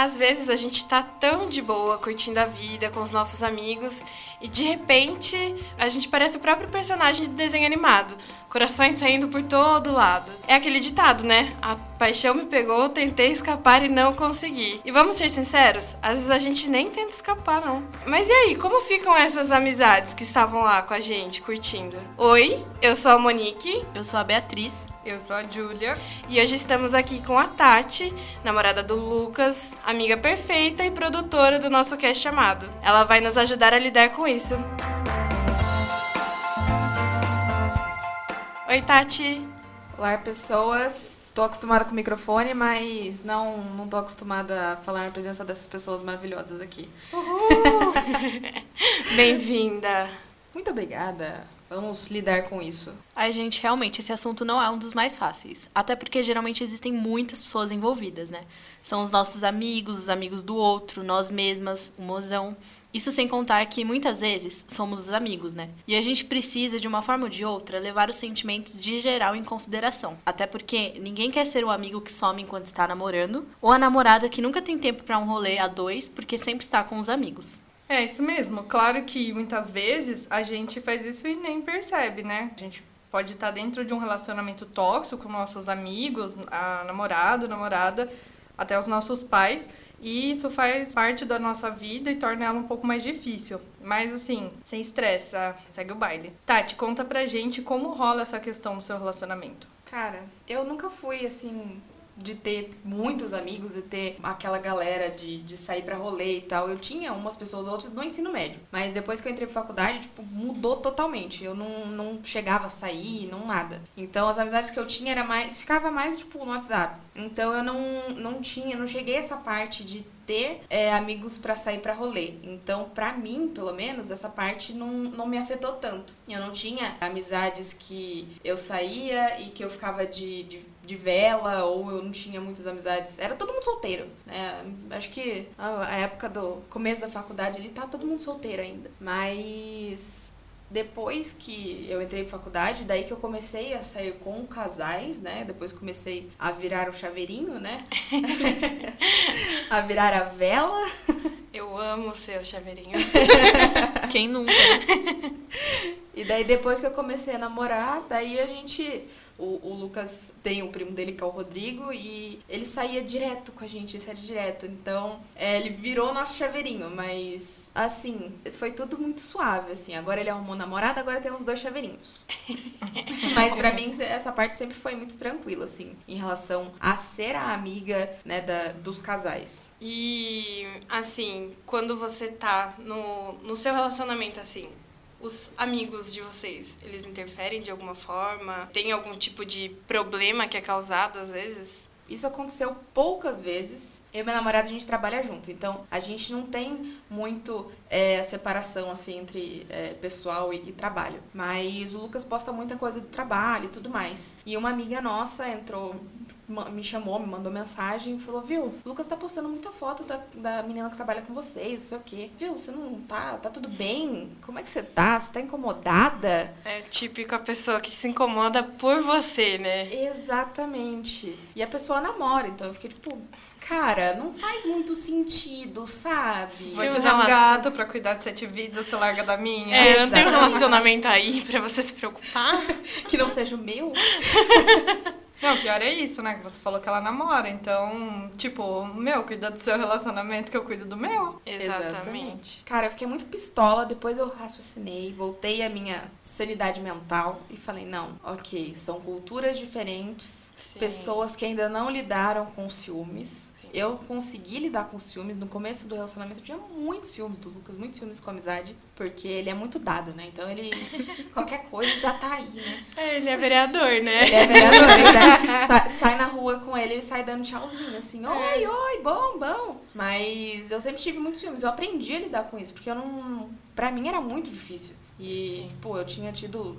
Às vezes a gente tá tão de boa curtindo a vida com os nossos amigos e de repente a gente parece o próprio personagem de desenho animado, corações saindo por todo lado. É aquele ditado, né? A paixão me pegou, tentei escapar e não consegui. E vamos ser sinceros, às vezes a gente nem tenta escapar, não. Mas e aí, como ficam essas amizades que estavam lá com a gente curtindo? Oi, eu sou a Monique. Eu sou a Beatriz. Eu sou a Júlia. E hoje estamos aqui com a Tati, namorada do Lucas, amiga perfeita e produtora do nosso cast chamado. Ela vai nos ajudar a lidar com isso. Oi, Tati. Olá, pessoas. Estou acostumada com o microfone, mas não não estou acostumada a falar na presença dessas pessoas maravilhosas aqui. Bem-vinda. Muito obrigada. Vamos lidar com isso. Ai, gente, realmente, esse assunto não é um dos mais fáceis. Até porque geralmente existem muitas pessoas envolvidas, né? São os nossos amigos, os amigos do outro, nós mesmas, o mozão. Isso sem contar que muitas vezes somos os amigos, né? E a gente precisa, de uma forma ou de outra, levar os sentimentos de geral em consideração. Até porque ninguém quer ser o amigo que some enquanto está namorando, ou a namorada que nunca tem tempo para um rolê a dois porque sempre está com os amigos. É isso mesmo. Claro que muitas vezes a gente faz isso e nem percebe, né? A gente pode estar dentro de um relacionamento tóxico com nossos amigos, a namorado, namorada, até os nossos pais. E isso faz parte da nossa vida e torna ela um pouco mais difícil. Mas assim, sem estresse, ah, segue o baile. Tati, conta pra gente como rola essa questão no seu relacionamento. Cara, eu nunca fui assim de ter muitos amigos e ter aquela galera de, de sair pra rolê e tal. Eu tinha umas pessoas, outras no ensino médio. Mas depois que eu entrei pra faculdade, tipo, mudou totalmente. Eu não, não chegava a sair, não nada. Então as amizades que eu tinha era mais. ficava mais, tipo, no WhatsApp. Então eu não, não tinha, não cheguei a essa parte de ter é, amigos para sair para rolê. Então, para mim, pelo menos, essa parte não, não me afetou tanto. Eu não tinha amizades que eu saía e que eu ficava de, de de vela, ou eu não tinha muitas amizades. Era todo mundo solteiro, né? Acho que a época do começo da faculdade ele tá todo mundo solteiro ainda. Mas depois que eu entrei pra faculdade, daí que eu comecei a sair com casais, né? Depois comecei a virar o chaveirinho, né? a virar a vela. Eu amo ser o chaveirinho. Quem nunca? E daí depois que eu comecei a namorar, daí a gente o, o, Lucas tem o primo dele, que é o Rodrigo, e ele saía direto com a gente, ele saía direto. Então, é, ele virou nosso chaveirinho, mas, assim, foi tudo muito suave, assim. Agora ele arrumou namorada, agora temos dois chaveirinhos. mas para mim, essa parte sempre foi muito tranquila, assim, em relação a ser a amiga, né, da, dos casais. E, assim, quando você tá no, no seu relacionamento, assim, os amigos de vocês, eles interferem de alguma forma? Tem algum tipo de problema que é causado às vezes? Isso aconteceu poucas vezes. Eu e meu namorado, a gente trabalha junto. Então, a gente não tem muito é, separação, assim, entre é, pessoal e, e, trabalho. Mas o Lucas posta muita coisa do trabalho e tudo mais. E uma amiga nossa entrou me chamou, me mandou mensagem e falou, viu, o Lucas tá postando muita foto da, da menina que trabalha com vocês, não sei o quê. Viu, você não tá, tá tudo bem? Como é que você tá? Você tá incomodada? É típico a pessoa que se incomoda por você, né? Exatamente. E a pessoa namora, então eu fiquei tipo, cara, não faz muito sentido, sabe? Vou te dar um gato pra cuidar de sete vidas, você larga da minha. É, não tem um relacionamento aí pra você se preocupar. que não seja o meu. Não, pior é isso, né? Que você falou que ela namora. Então, tipo, meu, cuida do seu relacionamento que eu cuido do meu. Exatamente. Exatamente. Cara, eu fiquei muito pistola. Depois eu raciocinei, voltei à minha sanidade mental e falei: não, ok, são culturas diferentes, Sim. pessoas que ainda não lidaram com ciúmes eu consegui lidar com ciúmes. No começo do relacionamento eu tinha muitos ciúmes do Lucas, muitos ciúmes com a amizade, porque ele é muito dado, né? Então ele. qualquer coisa já tá aí, né? É, ele é vereador, né? Ele é vereador, né? sai, sai, na rua com ele, ele sai dando tchauzinho, assim, oi, oi, bom, bom. Mas eu sempre tive muitos ciúmes. Eu aprendi a lidar com isso, porque eu não. Pra mim era muito difícil. E, Sim. pô, eu tinha tido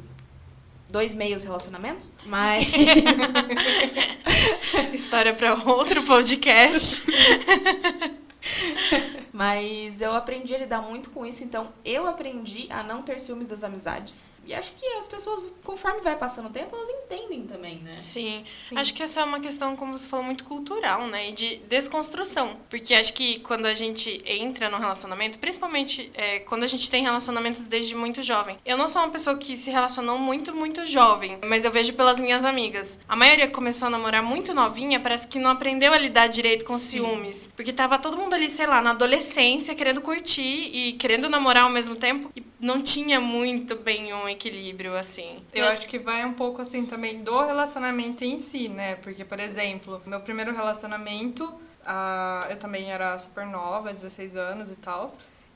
dois meios relacionamentos, mas. História para outro podcast. Mas eu aprendi a lidar muito com isso, então eu aprendi a não ter ciúmes das amizades. E acho que as pessoas, conforme vai passando o tempo, elas entendem também, né? Sim. Sim. Acho que essa é uma questão, como você falou, muito cultural, né? E de desconstrução. Porque acho que quando a gente entra no relacionamento, principalmente é, quando a gente tem relacionamentos desde muito jovem. Eu não sou uma pessoa que se relacionou muito, muito jovem, mas eu vejo pelas minhas amigas. A maioria começou a namorar muito novinha, parece que não aprendeu a lidar direito com ciúmes. Porque tava todo mundo ali, sei lá, na adolescência, querendo curtir e querendo namorar ao mesmo tempo. E não tinha muito bem um equilíbrio, assim. Eu acho que vai um pouco assim também do relacionamento em si, né? Porque, por exemplo, meu primeiro relacionamento, ah, eu também era super nova, 16 anos e tal.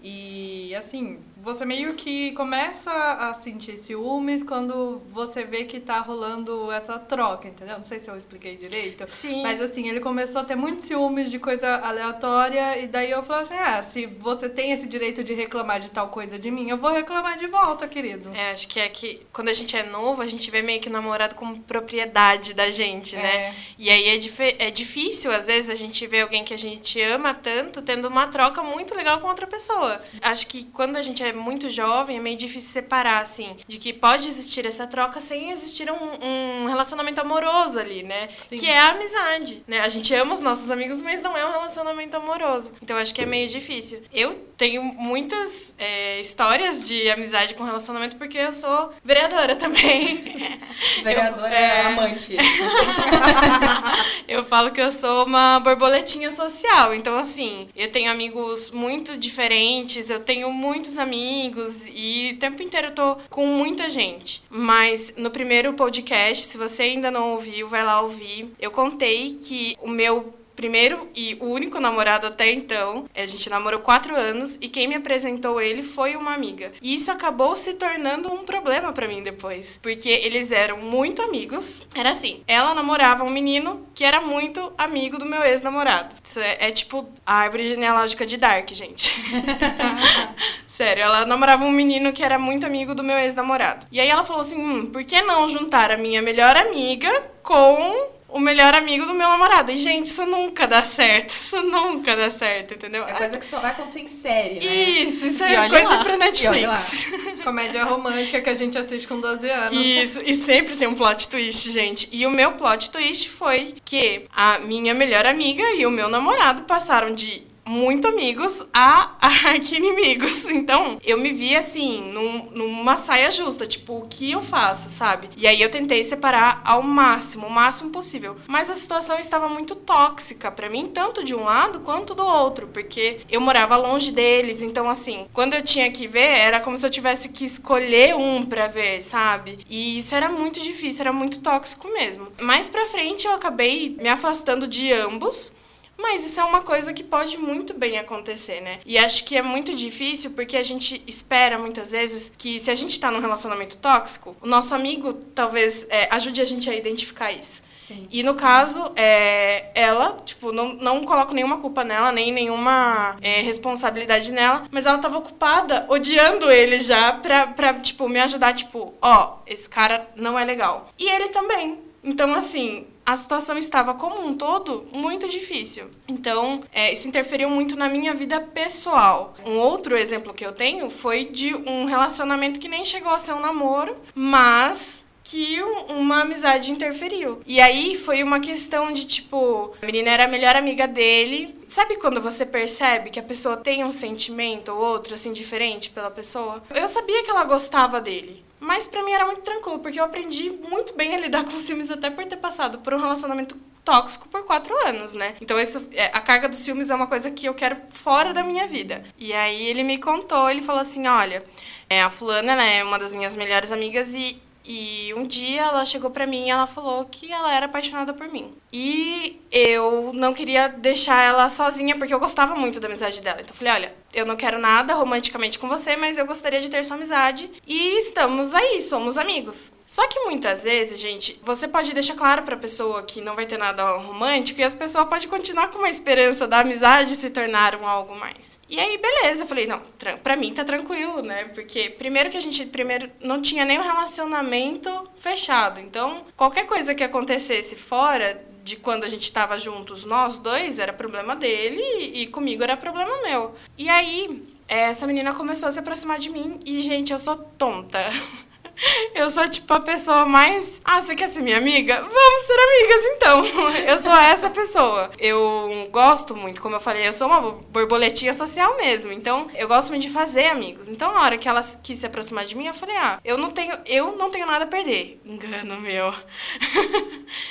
E assim, você meio que começa a sentir ciúmes quando você vê que tá rolando essa troca, entendeu? Não sei se eu expliquei direito. Sim. Mas assim, ele começou a ter muitos ciúmes de coisa aleatória, e daí eu falei assim: ah, se você tem esse direito de reclamar de tal coisa de mim, eu vou reclamar de volta, querido. É, acho que é que quando a gente é novo, a gente vê meio que o namorado como propriedade da gente, né? É. E aí é, dif- é difícil, às vezes, a gente ver alguém que a gente ama tanto tendo uma troca muito legal com outra pessoa. Acho que quando a gente é muito jovem, é meio difícil separar, assim, de que pode existir essa troca sem existir um, um relacionamento amoroso ali, né? Sim. Que é a amizade, né? A gente ama os nossos amigos, mas não é um relacionamento amoroso. Então acho que é meio difícil. Eu tenho muitas é, histórias de amizade com relacionamento porque eu sou vereadora também. Vereadora Eu- é. amante. Eu falo que eu sou uma borboletinha social. Então, assim, eu tenho amigos muito diferentes, eu tenho muitos amigos e o tempo inteiro eu tô com muita gente. Mas no primeiro podcast, se você ainda não ouviu, vai lá ouvir. Eu contei que o meu primeiro e único namorado até então. A gente namorou quatro anos e quem me apresentou ele foi uma amiga. E isso acabou se tornando um problema pra mim depois. Porque eles eram muito amigos. Era assim: ela namorava um menino que era muito amigo do meu ex-namorado. Isso é, é tipo a árvore genealógica de Dark, gente. Sério, ela namorava um menino que era muito amigo do meu ex-namorado. E aí ela falou assim: hum, por que não juntar a minha melhor amiga com o melhor amigo do meu namorado? E, gente, isso nunca dá certo. Isso nunca dá certo, entendeu? É coisa que só vai acontecer em série, né? Isso, isso E é coisa lá. pra Netflix. Comédia romântica que a gente assiste com 12 anos. Isso, e sempre tem um plot twist, gente. E o meu plot twist foi que a minha melhor amiga e o meu namorado passaram de muito amigos a arqui-inimigos. Então, eu me vi assim, num- numa saia justa, tipo, o que eu faço, sabe? E aí eu tentei separar ao máximo, o máximo possível. Mas a situação estava muito tóxica pra mim, tanto de um lado quanto do outro, porque eu morava longe deles, então assim, quando eu tinha que ver, era como se eu tivesse que escolher um pra ver, sabe? E isso era muito difícil, era muito tóxico mesmo. Mais pra frente eu acabei me afastando de ambos, mas isso é uma coisa que pode muito bem acontecer, né? E acho que é muito difícil porque a gente espera muitas vezes que se a gente tá num relacionamento tóxico, o nosso amigo talvez é, ajude a gente a identificar isso. Sim. E no caso, é, ela, tipo, não, não coloco nenhuma culpa nela, nem nenhuma é, responsabilidade nela, mas ela tava ocupada odiando ele já pra, pra, tipo, me ajudar, tipo, ó, esse cara não é legal. E ele também. Então, assim, a situação estava como um todo muito difícil. Então, é, isso interferiu muito na minha vida pessoal. Um outro exemplo que eu tenho foi de um relacionamento que nem chegou a ser um namoro, mas que um- uma amizade interferiu. E aí foi uma questão de tipo, a menina era a melhor amiga dele. Sabe quando você percebe que a pessoa tem um sentimento ou outro assim diferente pela pessoa? Eu sabia que ela gostava dele. Mas pra mim era muito tranquilo, porque eu aprendi muito bem a lidar com ciúmes até por ter passado por um relacionamento tóxico por quatro anos, né? Então isso, é, a carga dos ciúmes é uma coisa que eu quero fora da minha vida. E aí ele me contou, ele falou assim, olha, é, a fulana ela é uma das minhas melhores amigas e e um dia ela chegou pra mim e ela falou que ela era apaixonada por mim. E eu não queria deixar ela sozinha porque eu gostava muito da amizade dela. Então eu falei, olha, eu não quero nada romanticamente com você, mas eu gostaria de ter sua amizade e estamos aí, somos amigos. Só que muitas vezes, gente, você pode deixar claro pra pessoa que não vai ter nada romântico e as pessoas podem continuar com uma esperança da amizade se tornar um algo mais. E aí, beleza, eu falei, não, pra mim tá tranquilo, né? Porque primeiro que a gente primeiro não tinha nenhum relacionamento fechado. Então, qualquer coisa que acontecesse fora de quando a gente tava juntos, nós dois, era problema dele e, e comigo era problema meu. E aí, essa menina começou a se aproximar de mim e, gente, eu sou tonta. Eu sou tipo a pessoa mais. Ah, você quer ser minha amiga? Vamos ser amigas então. Eu sou essa pessoa. Eu gosto muito, como eu falei, eu sou uma borboletinha social mesmo. Então, eu gosto muito de fazer amigos. Então, na hora que ela quis se aproximar de mim, eu falei: "Ah, eu não tenho, eu não tenho nada a perder". Engano meu.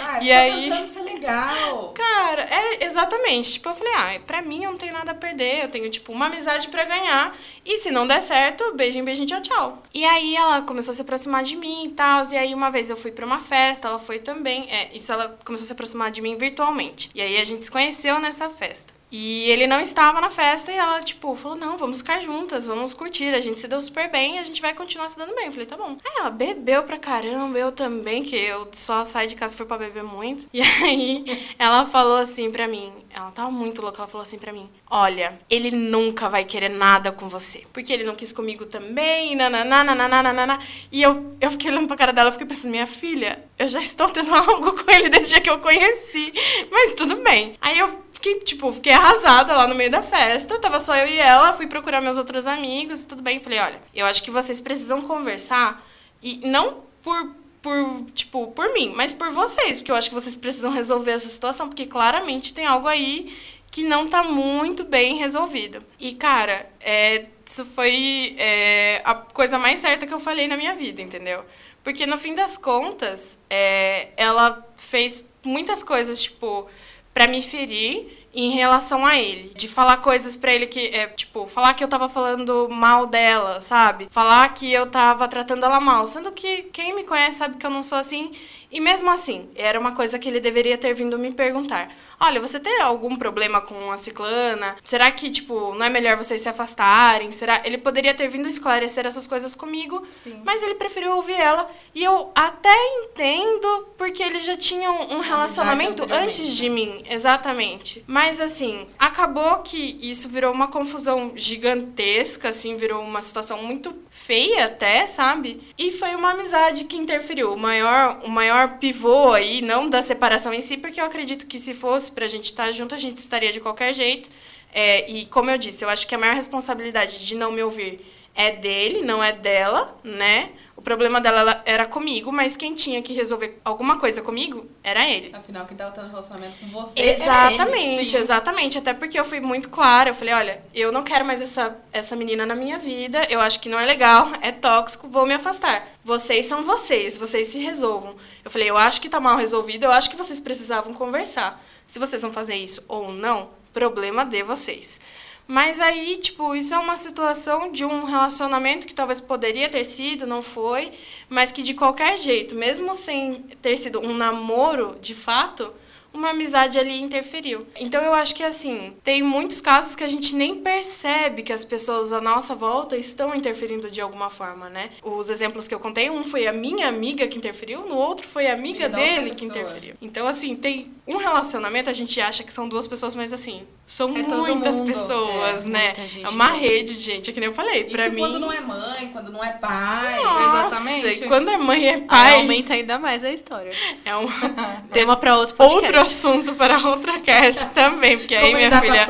Ah, E aí- tentando ser legal. Cara, é exatamente. Tipo, eu falei, ah, pra mim eu não tenho nada a perder. Eu tenho, tipo, uma amizade pra ganhar. E se não der certo, beijinho, beijinho, tchau, tchau. E aí ela começou a se aproximar de mim e tal. E aí uma vez eu fui pra uma festa, ela foi também. É, isso ela começou a se aproximar de mim virtualmente. E aí a gente se conheceu nessa festa. E ele não estava na festa e ela, tipo, falou: não, vamos ficar juntas, vamos curtir. A gente se deu super bem a gente vai continuar se dando bem. Eu falei: tá bom. Aí ela bebeu pra caramba, eu também, que eu só saio de casa se for pra beber muito. E aí ela falou assim pra mim: ela tava muito louca, ela falou assim pra mim: olha, ele nunca vai querer nada com você. Porque ele não quis comigo também, nananá. E eu, eu fiquei olhando pra cara dela, fiquei pensando: minha filha, eu já estou tendo algo com ele desde dia que eu conheci. Mas tudo bem. Aí eu fiquei, tipo, fiquei arrasada lá no meio da festa. Tava só eu e ela, fui procurar meus outros amigos, tudo bem. Falei, olha, eu acho que vocês precisam conversar e não por por, tipo, por mim, mas por vocês, porque eu acho que vocês precisam resolver essa situação, porque claramente tem algo aí que não tá muito bem resolvido. E, cara, é, isso foi é, a coisa mais certa que eu falei na minha vida, entendeu? Porque no fim das contas, é, ela fez muitas coisas, tipo, pra me ferir em relação a ele. De falar coisas pra ele que, é, tipo, falar que eu tava falando mal dela, sabe? Falar que eu tava tratando ela mal. Sendo que quem me conhece sabe que eu não sou assim. E mesmo assim, era uma coisa que ele deveria ter vindo me perguntar. Olha, você tem algum problema com a ciclana? Será que, tipo, não é melhor vocês se afastarem? Será? Ele poderia ter vindo esclarecer essas coisas comigo, Sim. mas ele preferiu ouvir ela. E eu até entendo, porque eles já tinham um relacionamento antes de mim, exatamente. Mas assim, acabou que isso virou uma confusão gigantesca, assim, virou uma situação muito feia até, sabe? E foi uma amizade que interferiu. O maior, o maior pivô aí, não da separação em si, porque eu acredito que se fosse pra gente estar junto, a gente estaria de qualquer jeito. É, e como eu disse, eu acho que a maior responsabilidade de não me ouvir é dele, não é dela, né? O problema dela ela era comigo, mas quem tinha que resolver alguma coisa comigo era ele. Afinal, quem tava tendo relacionamento com você era ele. Exatamente, sim. exatamente. Até porque eu fui muito clara. Eu falei, olha, eu não quero mais essa, essa menina na minha vida. Eu acho que não é legal, é tóxico, vou me afastar. Vocês são vocês, vocês se resolvam. Eu falei, eu acho que tá mal resolvido, eu acho que vocês precisavam conversar. Se vocês vão fazer isso ou não, problema de vocês. Mas aí, tipo, isso é uma situação de um relacionamento que talvez poderia ter sido, não foi, mas que de qualquer jeito, mesmo sem ter sido um namoro de fato, uma amizade ali interferiu. Então eu acho que assim, tem muitos casos que a gente nem percebe que as pessoas à nossa volta estão interferindo de alguma forma, né? Os exemplos que eu contei, um foi a minha amiga que interferiu, no outro foi a amiga Amiga dele que interferiu. Então assim, tem um relacionamento, a gente acha que são duas pessoas, mas assim, são É muitas mundo. pessoas, É, né? É uma rede de gente, é que nem eu falei, pra Isso mim. quando não é mãe, quando não é pai. Nossa, Exatamente. quando é mãe e é pai, aumenta ainda mais a história. é um Tema pra outro podcast. outro assunto para outra cast também, porque aí minha filha.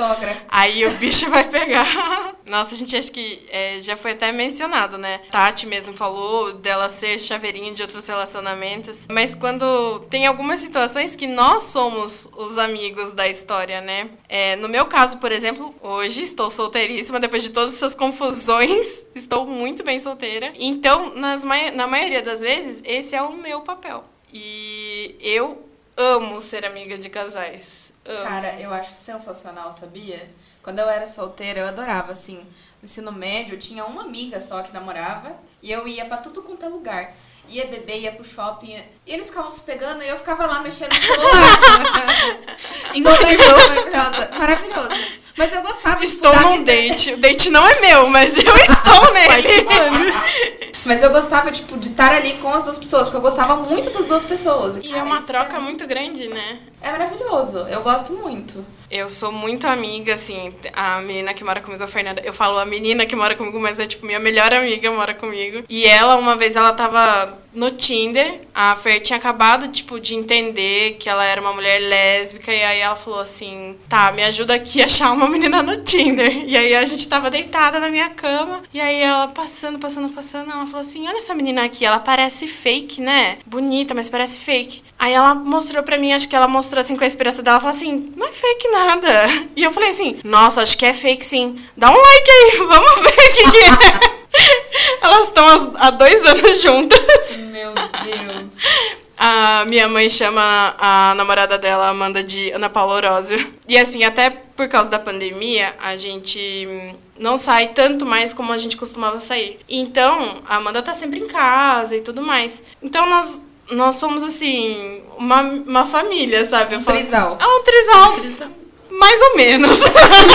Aí o bicho vai pegar. Nossa, a gente acha que é, já foi até mencionado, né? Tati mesmo falou dela ser chaveirinho de outros relacionamentos. Mas quando tem algumas situações que nós somos os amigos da história, né? É, no meu caso, por exemplo, hoje estou solteiríssima, depois de todas essas confusões, estou muito bem solteira. Então, nas na maioria das vezes, esse é o meu papel. E eu amo ser amiga de casais. Amo. Cara, eu acho sensacional, sabia? Quando eu era solteira, eu adorava, assim. No ensino médio, eu tinha uma amiga só que namorava. E eu ia pra tudo quanto é lugar. Ia beber, ia pro shopping. E eles ficavam se pegando e eu ficava lá mexendo no celular. Incrível. Maravilhosa. Maravilhoso. Mas eu gostava de Estou num date. O date não é meu, mas eu estou nele. Mas eu gostava, tipo, de estar ali com as duas pessoas, porque eu gostava muito das duas pessoas. E é uma troca mim muito grande, né? É maravilhoso. Eu gosto muito. Eu sou muito amiga, assim, a menina que mora comigo, a Fernanda. Eu falo a menina que mora comigo, mas é tipo minha melhor amiga mora comigo. E ela, uma vez, ela tava no Tinder. A Fer tinha acabado, tipo, de entender que ela era uma mulher lésbica. E aí ela falou assim: tá, me ajuda aqui a achar uma menina no Tinder. E aí a gente tava deitada na minha cama. E aí ela passando, passando, passando. Ela falou assim: olha essa menina aqui, ela parece fake, né? Bonita, mas parece fake. Aí ela mostrou pra mim, acho que ela mostrou assim com a esperança dela. Falou assim: não é fake nada. E eu falei assim: nossa, acho que é fake sim. Dá um like aí, vamos ver o que, que é. Elas estão há dois anos juntas. Meu Deus. A minha mãe chama a namorada dela, Amanda, de Ana Paula Orósio. E assim, até por causa da pandemia, a gente não sai tanto mais como a gente costumava sair. Então, a Amanda tá sempre em casa e tudo mais. Então, nós, nós somos, assim, uma, uma família, sabe? Eu Um falo- trisal. É um trisal. Mais ou menos.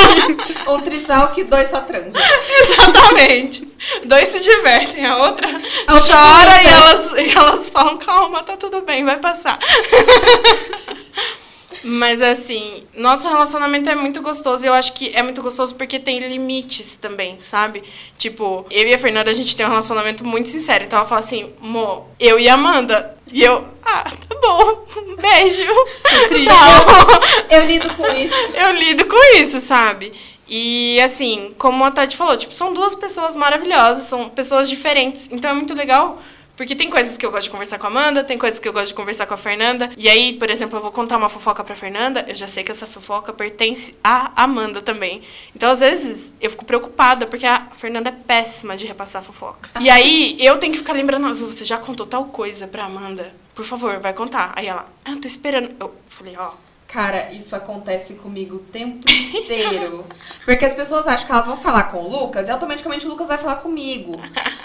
Ou trisal que dois só transam. Exatamente. Dois se divertem, a outra A outra chora e elas, e elas falam, calma, tá tudo bem, vai passar. Mas assim, nosso relacionamento é muito gostoso e eu acho que é muito gostoso porque tem limites também, sabe? Tipo, eu e a Fernanda, a gente tem um relacionamento muito sincero. Então ela fala assim, mo, eu e a Amanda. E eu, ah, tá bom, beijo. Tchau. Eu lido com isso. Eu lido com isso, sabe? E assim, como a Tati falou, tipo, são duas pessoas maravilhosas, são pessoas diferentes. Então é muito legal, porque tem coisas que eu gosto de conversar com a Amanda, tem coisas que eu gosto de conversar com a Fernanda. E aí, por exemplo, eu vou contar uma fofoca pra Fernanda, eu já sei que essa fofoca pertence à Amanda também. Então, às vezes, eu fico preocupada, porque a Fernanda é péssima de repassar fofoca. E aí, eu tenho que ficar lembrando, "Ah, viu, você já contou tal coisa pra Amanda? Por favor, vai contar. Aí ela, ah, tô esperando. Eu falei, ó. Cara, isso acontece comigo o tempo inteiro. Porque as pessoas acham que elas vão falar com o Lucas e automaticamente o Lucas vai falar comigo.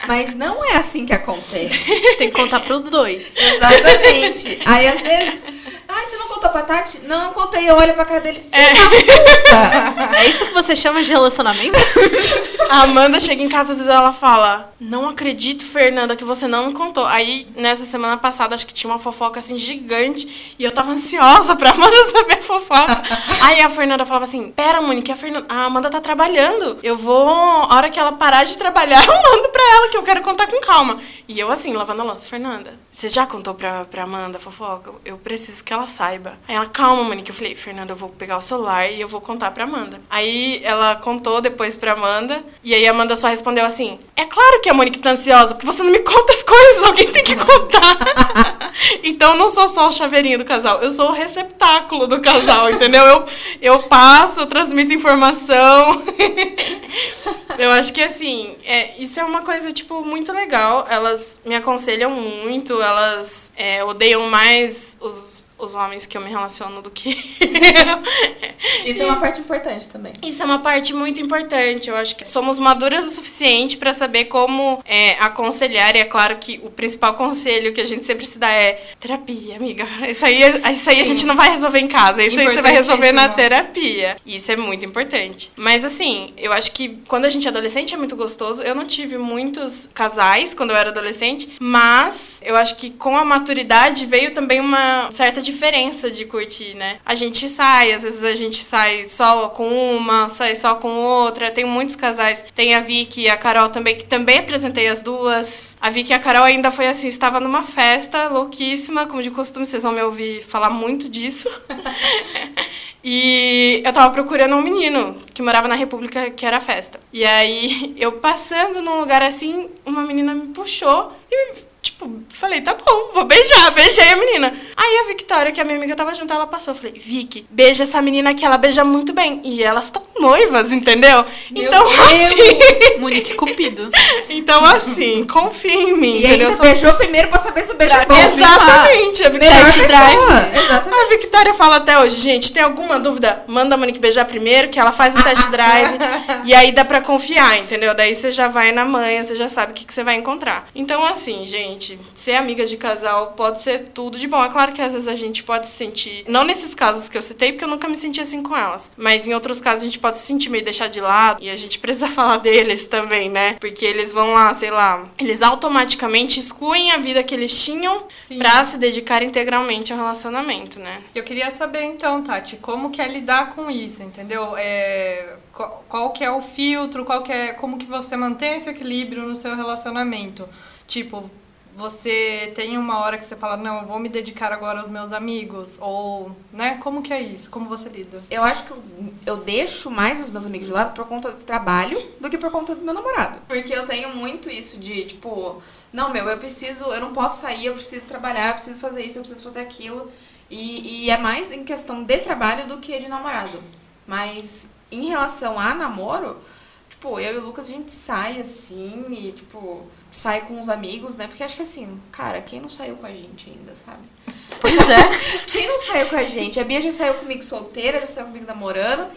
Mas não é assim que acontece. Tem que contar pros dois. Exatamente. Aí às vezes. Ai, você não contou pra Tati? Não, não contei. Eu olho pra cara dele. É. É isso que você chama de relacionamento? A Amanda chega em casa, às vezes ela fala: Não acredito, Fernanda, que você não me contou. Aí, nessa semana passada, acho que tinha uma fofoca assim gigante. E eu tava ansiosa pra Amanda saber a fofoca. Aí a Fernanda falava assim: Pera, Monique, a, Fernanda, a Amanda tá trabalhando. Eu vou, a hora que ela parar de trabalhar, eu mando pra ela, que eu quero contar com calma. E eu, assim, lavando a louça: Fernanda, você já contou pra, pra Amanda a fofoca? Eu preciso que ela saiba. Aí ela, calma, Monique. Eu falei: Fernanda, eu vou pegar o celular e eu vou contar pra Amanda. Aí ela contou depois pra Amanda. E aí a Amanda só respondeu assim: É claro que a Monique tá ansiosa, porque você não me conta as coisas, alguém tem que contar. então eu não sou só o chaveirinho do casal, eu sou o receptáculo do casal, entendeu? Eu, eu passo, eu transmito informação. eu acho que assim, é, isso é uma coisa, tipo, muito legal. Elas me aconselham muito, elas é, odeiam mais os, os homens que eu me relaciono do que eu. Isso é uma parte importante também. Isso é uma parte muito importante. Eu acho que somos maduras o suficiente para saber como é, aconselhar. E é claro que o principal conselho que a gente sempre se dá é terapia, amiga. Isso aí, isso aí a gente não vai resolver em casa. Isso aí você vai resolver na terapia. Isso é muito importante. Mas assim, eu acho que quando a gente é adolescente é muito gostoso. Eu não tive muitos casais quando eu era adolescente, mas eu acho que com a maturidade veio também uma certa diferença de curtir, né? A gente sai, às vezes a gente sai só com uma, sai só com outra. Tem muitos casais. Tem a Vicky e a Carol também, que também apresentei as duas. A Vicky e a Carol ainda foi assim, estava numa festa louquíssima, como de costume, vocês vão me ouvir falar muito disso. E eu tava procurando um menino que morava na República, que era festa. E aí, eu passando num lugar assim, uma menina me puxou e, tipo, falei, tá bom, vou beijar. Beijei a menina. Aí a Victoria, que a minha amiga tava junto, ela passou. Eu falei, Vicky, beija essa menina aqui, ela beija muito bem. E elas estão noivas, entendeu? Meu então, Deus! assim. Monique Cupido. Então, assim, confia em mim, E entendeu? ainda Sou- beijou primeiro pra saber se o beijo é bom. Exatamente. A Victoria drive. Exatamente. A Victoria fala até hoje, gente, tem alguma dúvida? Manda a Monique beijar primeiro, que ela faz o test drive. e aí dá pra confiar, entendeu? Daí você já vai na manhã, você já sabe o que, que você vai encontrar. Então, assim, gente, ser amiga de casal pode ser tudo de bom. É claro que às vezes a gente pode se sentir. Não nesses casos que eu citei, porque eu nunca me senti assim com elas. Mas em outros casos a gente pode se sentir meio deixar de lado. E a gente precisa falar deles também, né? Porque eles vão lá, sei lá, eles automaticamente excluem a vida que eles tinham pra se dedicar integralmente ao relacionamento, né? Eu queria saber então, Tati, como que é lidar com isso, entendeu? É, qual, qual que é o filtro, qual que é, como que você mantém esse equilíbrio no seu relacionamento? Tipo, Você tem uma hora que você fala, não, eu vou me dedicar agora aos meus amigos? Ou, né? Como que é isso? Como você lida? Eu acho que eu, eu deixo mais os meus amigos de lado por conta do trabalho do que por conta do meu namorado. Porque eu tenho muito isso de, tipo, não, meu, eu preciso, eu não posso sair, eu preciso trabalhar, eu preciso fazer isso, eu preciso fazer aquilo. E, e é mais em questão de trabalho do que de namorado. Mas em relação a namoro, tipo, eu e o Lucas a gente sai assim e, tipo, sai com os amigos, né? Porque acho que assim, cara, quem não saiu com a gente ainda, sabe? Pois é, Quem não saiu com a gente? A Bia já saiu comigo solteira, já saiu comigo namorando.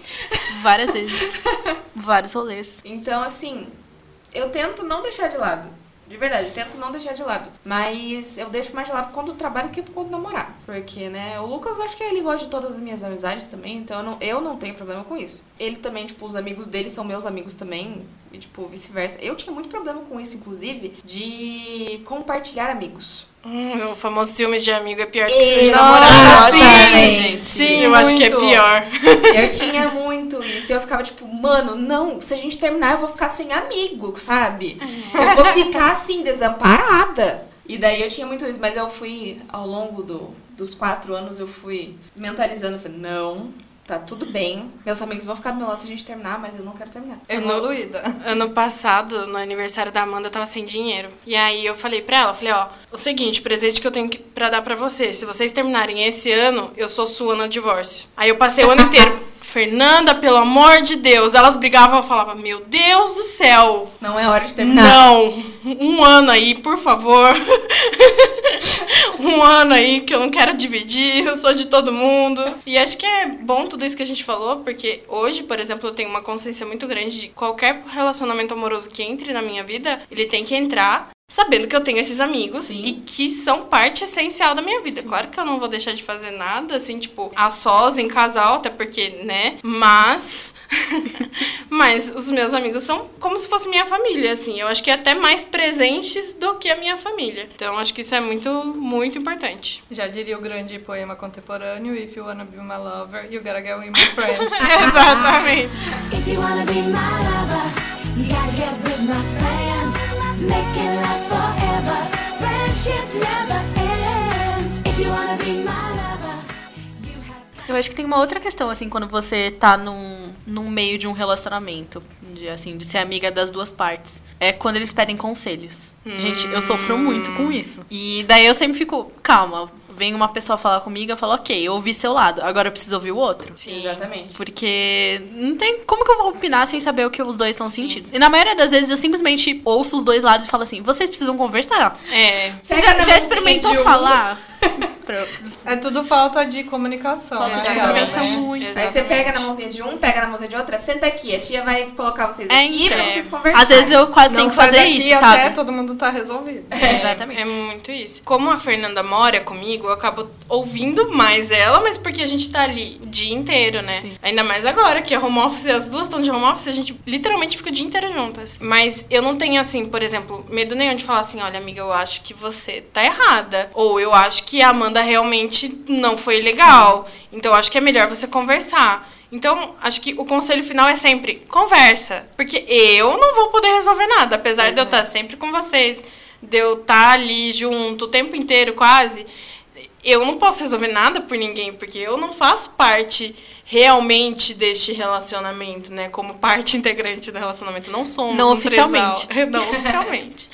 várias vezes. Vários rolês. Então, assim, eu tento não deixar de lado. De verdade, eu tento não deixar de lado. Mas eu deixo mais de lado quando trabalho que quando namorar. Porque, né, o Lucas, acho que ele gosta de todas as minhas amizades também, então eu não, eu não tenho problema com isso. Ele também, tipo, os amigos dele são meus amigos também, e, tipo, vice-versa. Eu tinha muito problema com isso, inclusive, de compartilhar amigos. Hum, o famoso ciúmes de amigo é pior que Ei, ciúmes de namorado. sim, né, gente? sim, eu acho que é muito. pior. Eu tinha muito isso. Eu ficava tipo, mano, não, se a gente terminar, eu vou ficar sem amigo, sabe? Eu vou ficar assim, desamparada. E daí eu tinha muito isso, mas eu fui, ao longo do, dos quatro anos, eu fui mentalizando, eu falei, não, tá tudo bem. Meus amigos vão ficar do meu lado se a gente terminar, mas eu não quero terminar. Evoluída. Ano passado, no aniversário da Amanda, eu tava sem dinheiro. E aí eu falei pra ela, eu falei, ó, o seguinte, presente que eu tenho que, pra dar pra você. Se vocês terminarem esse ano, eu sou sua no divórcio. Aí eu passei o ano inteiro. Fernanda, pelo amor de Deus. Elas brigavam, eu falava, meu Deus do céu. Não é hora de terminar. Não, um ano aí, por favor. um ano aí que eu não quero dividir, eu sou de todo mundo. E acho que é bom tudo isso que a gente falou, porque hoje, por exemplo, eu tenho uma consciência muito grande de qualquer relacionamento amoroso que entre na minha vida, ele tem que entrar sabendo que eu tenho esses amigos Sim. e que são parte essencial da minha vida. Claro que eu não vou deixar de fazer nada, assim, tipo, a sós, em casal, até porque, né? Mas. Mas os meus amigos são como se fosse minha família, assim. Eu acho que até mais presentes do que a minha família. Então, acho que isso é muito, muito importante. Já diria o grande poema contemporâneo, If you wanna be my lover, you gotta get with my friends. Exatamente. If you wanna be my lover, you gotta get with my friends. Make Eu acho que tem uma outra questão, assim, quando você tá num, num meio de um relacionamento, de, assim, de ser amiga das duas partes. É quando eles pedem conselhos. Gente, eu sofro muito com isso. E daí eu sempre fico, calma, vem uma pessoa falar comigo, eu falo, ok, eu ouvi seu lado, agora eu preciso ouvir o outro. Sim. Exatamente. Porque não tem como que eu vou opinar sem saber o que os dois estão sentindo. E na maioria das vezes eu simplesmente ouço os dois lados e falo assim: vocês precisam conversar. É. Você já, já experimentou falar? É tudo falta de comunicação, Falta né? de real, comunicação né? muito. Aí você pega na mãozinha de um, pega na mãozinha de outra, senta aqui, a tia vai colocar vocês É, aqui pra então. vocês conversarem. Às vezes eu quase Não tenho que fazer daqui isso, até sabe? todo mundo tá resolvido. Exatamente. É muito isso. Como a Fernanda mora comigo, eu acabo ouvindo mais ela, mas porque a gente tá ali o dia inteiro, né? Sim. Ainda mais agora, que é home office, as duas estão de home office, a gente literalmente fica o dia inteiro juntas. Mas eu não tenho, assim, por exemplo, medo nenhum de falar assim: olha, amiga, eu acho que você tá errada. Ou eu acho que a Amanda realmente não foi legal. Então eu acho que é melhor você conversar. Então, acho que o conselho final é sempre conversa. Porque eu não vou poder resolver nada, apesar de eu estar sempre com vocês, de eu estar ali junto o tempo inteiro quase. Eu não posso resolver nada por ninguém, porque eu não faço parte realmente deste relacionamento, né? Como parte integrante do relacionamento. Não somos Não um trisal. oficialmente. Não oficialmente.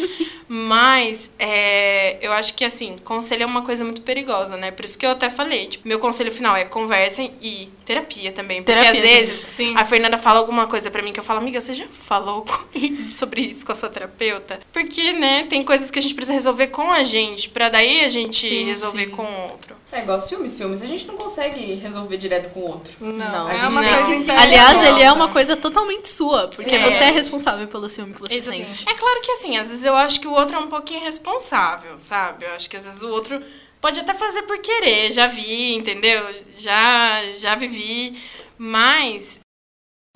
Mas é, eu acho que assim, conselho é uma coisa muito perigosa, né? Por isso que eu até falei, tipo, meu conselho final é conversem e terapia também. Porque Terapia, às vezes Sim. a Fernanda fala alguma coisa pra mim que eu falo, amiga, você já falou sobre isso com a sua terapeuta? Porque, né, tem coisas que a gente precisa resolver com a gente, pra daí a gente Sim, resolver sim. com o outro. É igual ciúmes, ciúmes. A gente não consegue resolver direto com o outro. Não, Não, é uma coisa não. interna. Aliás, ele é uma coisa totalmente sua, porque Sim. você é responsável pelo ciúme que você Exatamente. sente. É claro que assim, às vezes eu acho que o outro é um pouquinho responsável, sabe? Eu acho que às vezes o outro pode até fazer por querer, já vi, entendeu? Já, já vivi, mas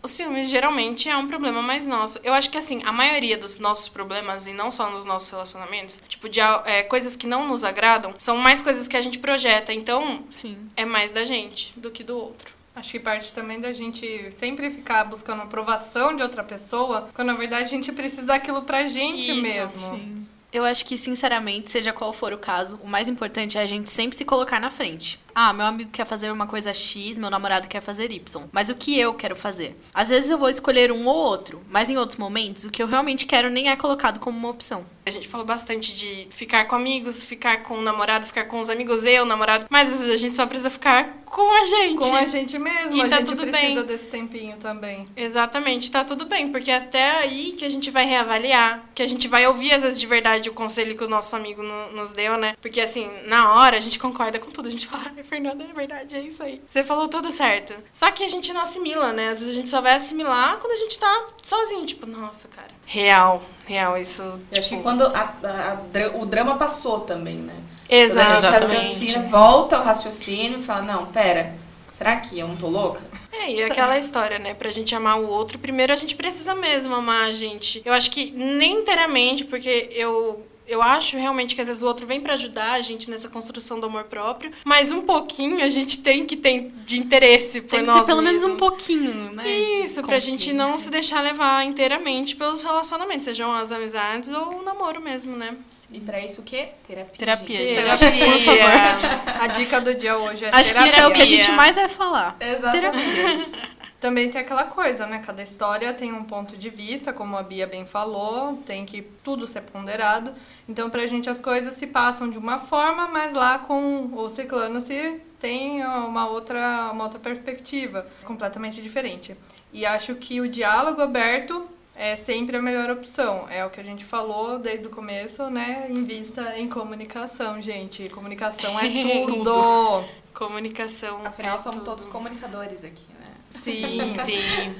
o ciúmes geralmente é um problema mais nosso. Eu acho que assim, a maioria dos nossos problemas, e não só nos nossos relacionamentos, tipo, de é, coisas que não nos agradam, são mais coisas que a gente projeta. Então, Sim. é mais da gente do que do outro. Acho que parte também da gente sempre ficar buscando aprovação de outra pessoa, quando na verdade a gente precisa daquilo pra gente Isso, mesmo. Sim. Eu acho que, sinceramente, seja qual for o caso, o mais importante é a gente sempre se colocar na frente. Ah, meu amigo quer fazer uma coisa X, meu namorado quer fazer Y. Mas o que eu quero fazer? Às vezes eu vou escolher um ou outro, mas em outros momentos, o que eu realmente quero nem é colocado como uma opção. A gente falou bastante de ficar com amigos, ficar com o namorado, ficar com os amigos, eu, o namorado. Mas às vezes a gente só precisa ficar com a gente. Com a gente mesmo, E a tá gente tudo precisa bem. desse tempinho também. Exatamente, tá tudo bem, porque é até aí que a gente vai reavaliar, que a gente vai ouvir às vezes de verdade o conselho que o nosso amigo no- nos deu, né? Porque assim, na hora a gente concorda com tudo, a gente fala, Fernanda, é verdade, é isso aí. Você falou tudo certo. Só que a gente não assimila, né? Às vezes a gente só vai assimilar quando a gente tá sozinho, tipo, nossa, cara. Real, real, isso. Eu acho tipo, que quando a- a- o drama passou também, né? Quando a gente Exatamente. raciocina, volta o raciocínio e fala, não, pera, será que eu não tô louca? É, e aquela história, né? Pra gente amar o outro, primeiro a gente precisa mesmo amar a gente. Eu acho que nem inteiramente, porque eu. Eu acho realmente que às vezes o outro vem pra ajudar a gente nessa construção do amor próprio, mas um pouquinho a gente tem que ter de interesse por Tem que nós ter pelo menos um mesmos. pouquinho, né? Isso, pra gente não se deixar levar inteiramente pelos relacionamentos, sejam as amizades ou o namoro mesmo, né? E pra isso o quê? Terapia. Terapia, gente. Terapia, por favor. A dica do dia hoje é Acho que terapia. é o que a gente Terapia. mais vai falar. Exatamente. Também tem aquela coisa, né? Cada história tem um ponto de vista, como a Bia bem falou, tem que tudo ser ponderado. Então, pra gente as coisas se passam de uma forma, mas lá com o ciclano se tem uma outra, uma outra perspectiva completamente diferente. E acho que o diálogo aberto é sempre a melhor opção. É o que a gente falou desde o começo, né? Invista em comunicação, gente. Comunicação é tudo. Comunicação. Afinal, é somos tudo. todos comunicadores aqui, né? Sim. Sim.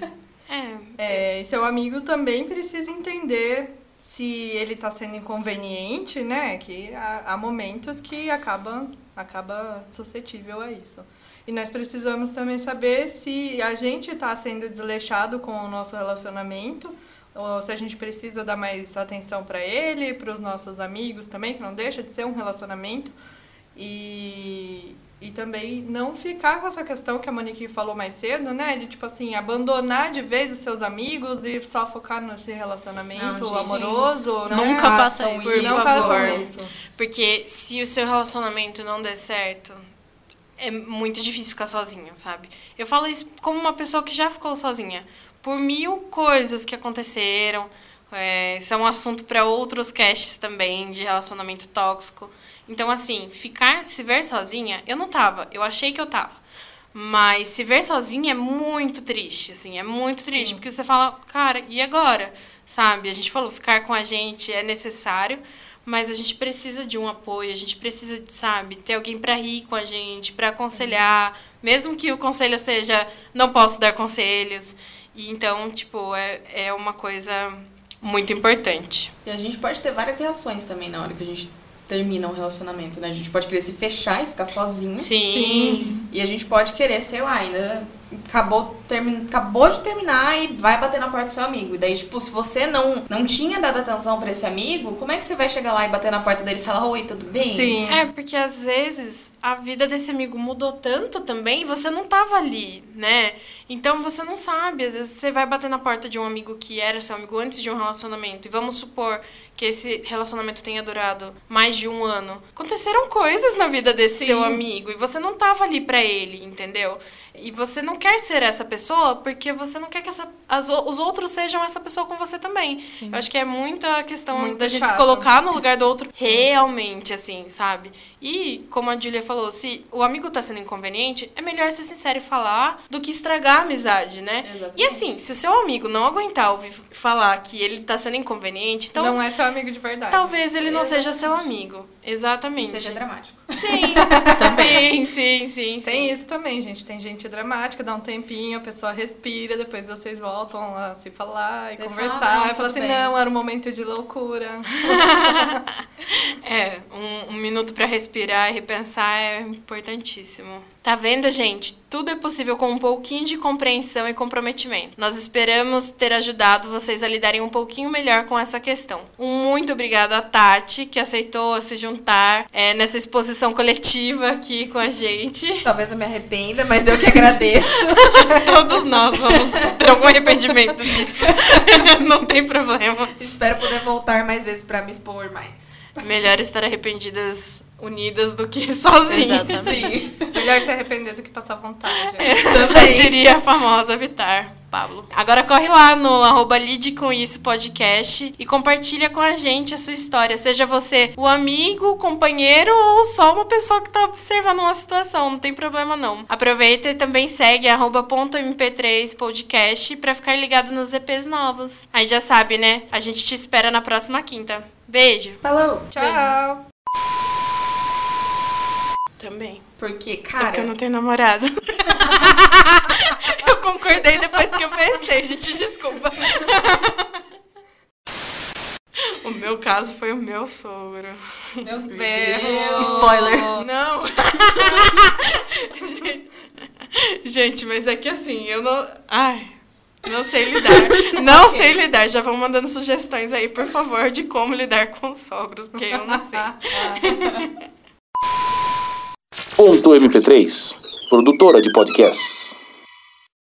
É, É, e seu amigo também precisa entender se ele está sendo inconveniente, né? Que há, há momentos que acaba, acaba suscetível a isso. E nós precisamos também saber se a gente está sendo desleixado com o nosso relacionamento, ou se a gente precisa dar mais atenção para ele, para os nossos amigos também, que não deixa de ser um relacionamento. E, e também não ficar com essa questão que a Monique falou mais cedo, né? De tipo assim, abandonar de vez os seus amigos e só focar nesse relacionamento Não, gente, amoroso. Não Nunca faça façam isso. Não Por façam favor. isso. Porque se o seu relacionamento não der certo, é muito difícil ficar sozinha, sabe? Eu falo isso como uma pessoa que já ficou sozinha. Por mil coisas que aconteceram. É, isso é um assunto para outros casts também, de relacionamento tóxico. Então, assim, ficar, se ver sozinha, eu não tava. Eu achei que eu tava. Mas se ver sozinha é muito triste, assim, é muito triste. Porque você fala, cara, e agora? Sabe? A gente falou, ficar com a gente é necessário, mas a gente precisa de um apoio, a gente precisa, sabe, ter alguém pra rir com a gente, pra aconselhar, mesmo que o conselho seja não posso dar conselhos. E então, tipo, é, é uma coisa muito importante. E a gente pode ter várias reações também na hora que a gente termina um relacionamento, né? A gente pode querer se fechar e ficar sozinho. Sim. E a gente pode querer, sei lá, ainda acabou, termi acabou de terminar e vai bater na porta do seu amigo. E daí, tipo, se você não, não tinha dado atenção pra esse amigo, como é que você vai chegar lá e bater na porta dele e falar, oi, tudo bem? Sim. É, porque às vezes a vida desse amigo mudou tanto também e você não tava ali, né? Então você não sabe. Às vezes você vai bater na porta de um amigo que era seu amigo antes de um relacionamento. E vamos supor que esse relacionamento tenha durado mais de um ano. Aconteceram coisas na vida desse Sim. seu amigo e você não tava ali pra ele, entendeu? E você não quer ser essa pessoa porque você não quer que essa, as os outros sejam essa pessoa com você também. Sim. Eu acho que é muita questão Muito da gente se colocar no lugar do outro realmente, assim, sabe? E, como a Julia falou, se o amigo tá sendo inconveniente, é melhor ser sincero e falar do que estragar a amizade, né? Exatamente. E assim, se o seu amigo não aguentar ouvir falar que ele tá sendo inconveniente, então não é seu amigo de verdade. talvez ele não seja seu amigo. Exatamente. E seja dramático. Sim, sim, sim, sim, Tem sim. isso também, gente. Tem gente dramática, dá um tempinho, a pessoa respira, depois vocês voltam a se falar e conversar. "Ah, não, e fala assim, bem." não, era um momento de loucura. É, um, um minuto pra respirar e repensar é importantíssimo. Tá vendo, gente? Tudo é possível com um pouquinho de compreensão e comprometimento. Nós esperamos ter ajudado vocês a lidarem um pouquinho melhor com essa questão. Um muito obrigado a Tati, que aceitou se juntar é, nessa exposição coletiva aqui com a gente. Talvez eu me arrependa, mas eu que agradeço. Todos nós vamos ter algum arrependimento disso. Não tem problema. Espero poder voltar mais vezes pra me expor mais. Melhor estar arrependidas unidas do que sozinhas. Exatamente. Sim. Melhor se arrepender do que passar vontade. Eu já diria a famosa Vitar. Pablo. Agora corre lá no arroba Lide com isso podcast e compartilha com a gente a sua história. Seja você o amigo, o companheiro ou só uma pessoa que tá observando uma situação. Não tem problema não. Aproveita e também segue arroba ponto .mp3 podcast pra ficar ligado nos EPs novos. Aí já sabe, né? A gente te espera na próxima quinta. Beijo. Falou. Tchau. Também. Porque, cara, porque eu não tenho namorado. eu concordei depois que eu pensei, gente, desculpa. o meu caso foi o meu sogro. meu Deus. Spoiler. Não! gente, mas é que assim, eu não. Ai. Não sei lidar. Não sei lidar. Já vão mandando sugestões aí, por favor, de como lidar com sogros, porque eu não sei. Ponto MP3, produtora de podcasts.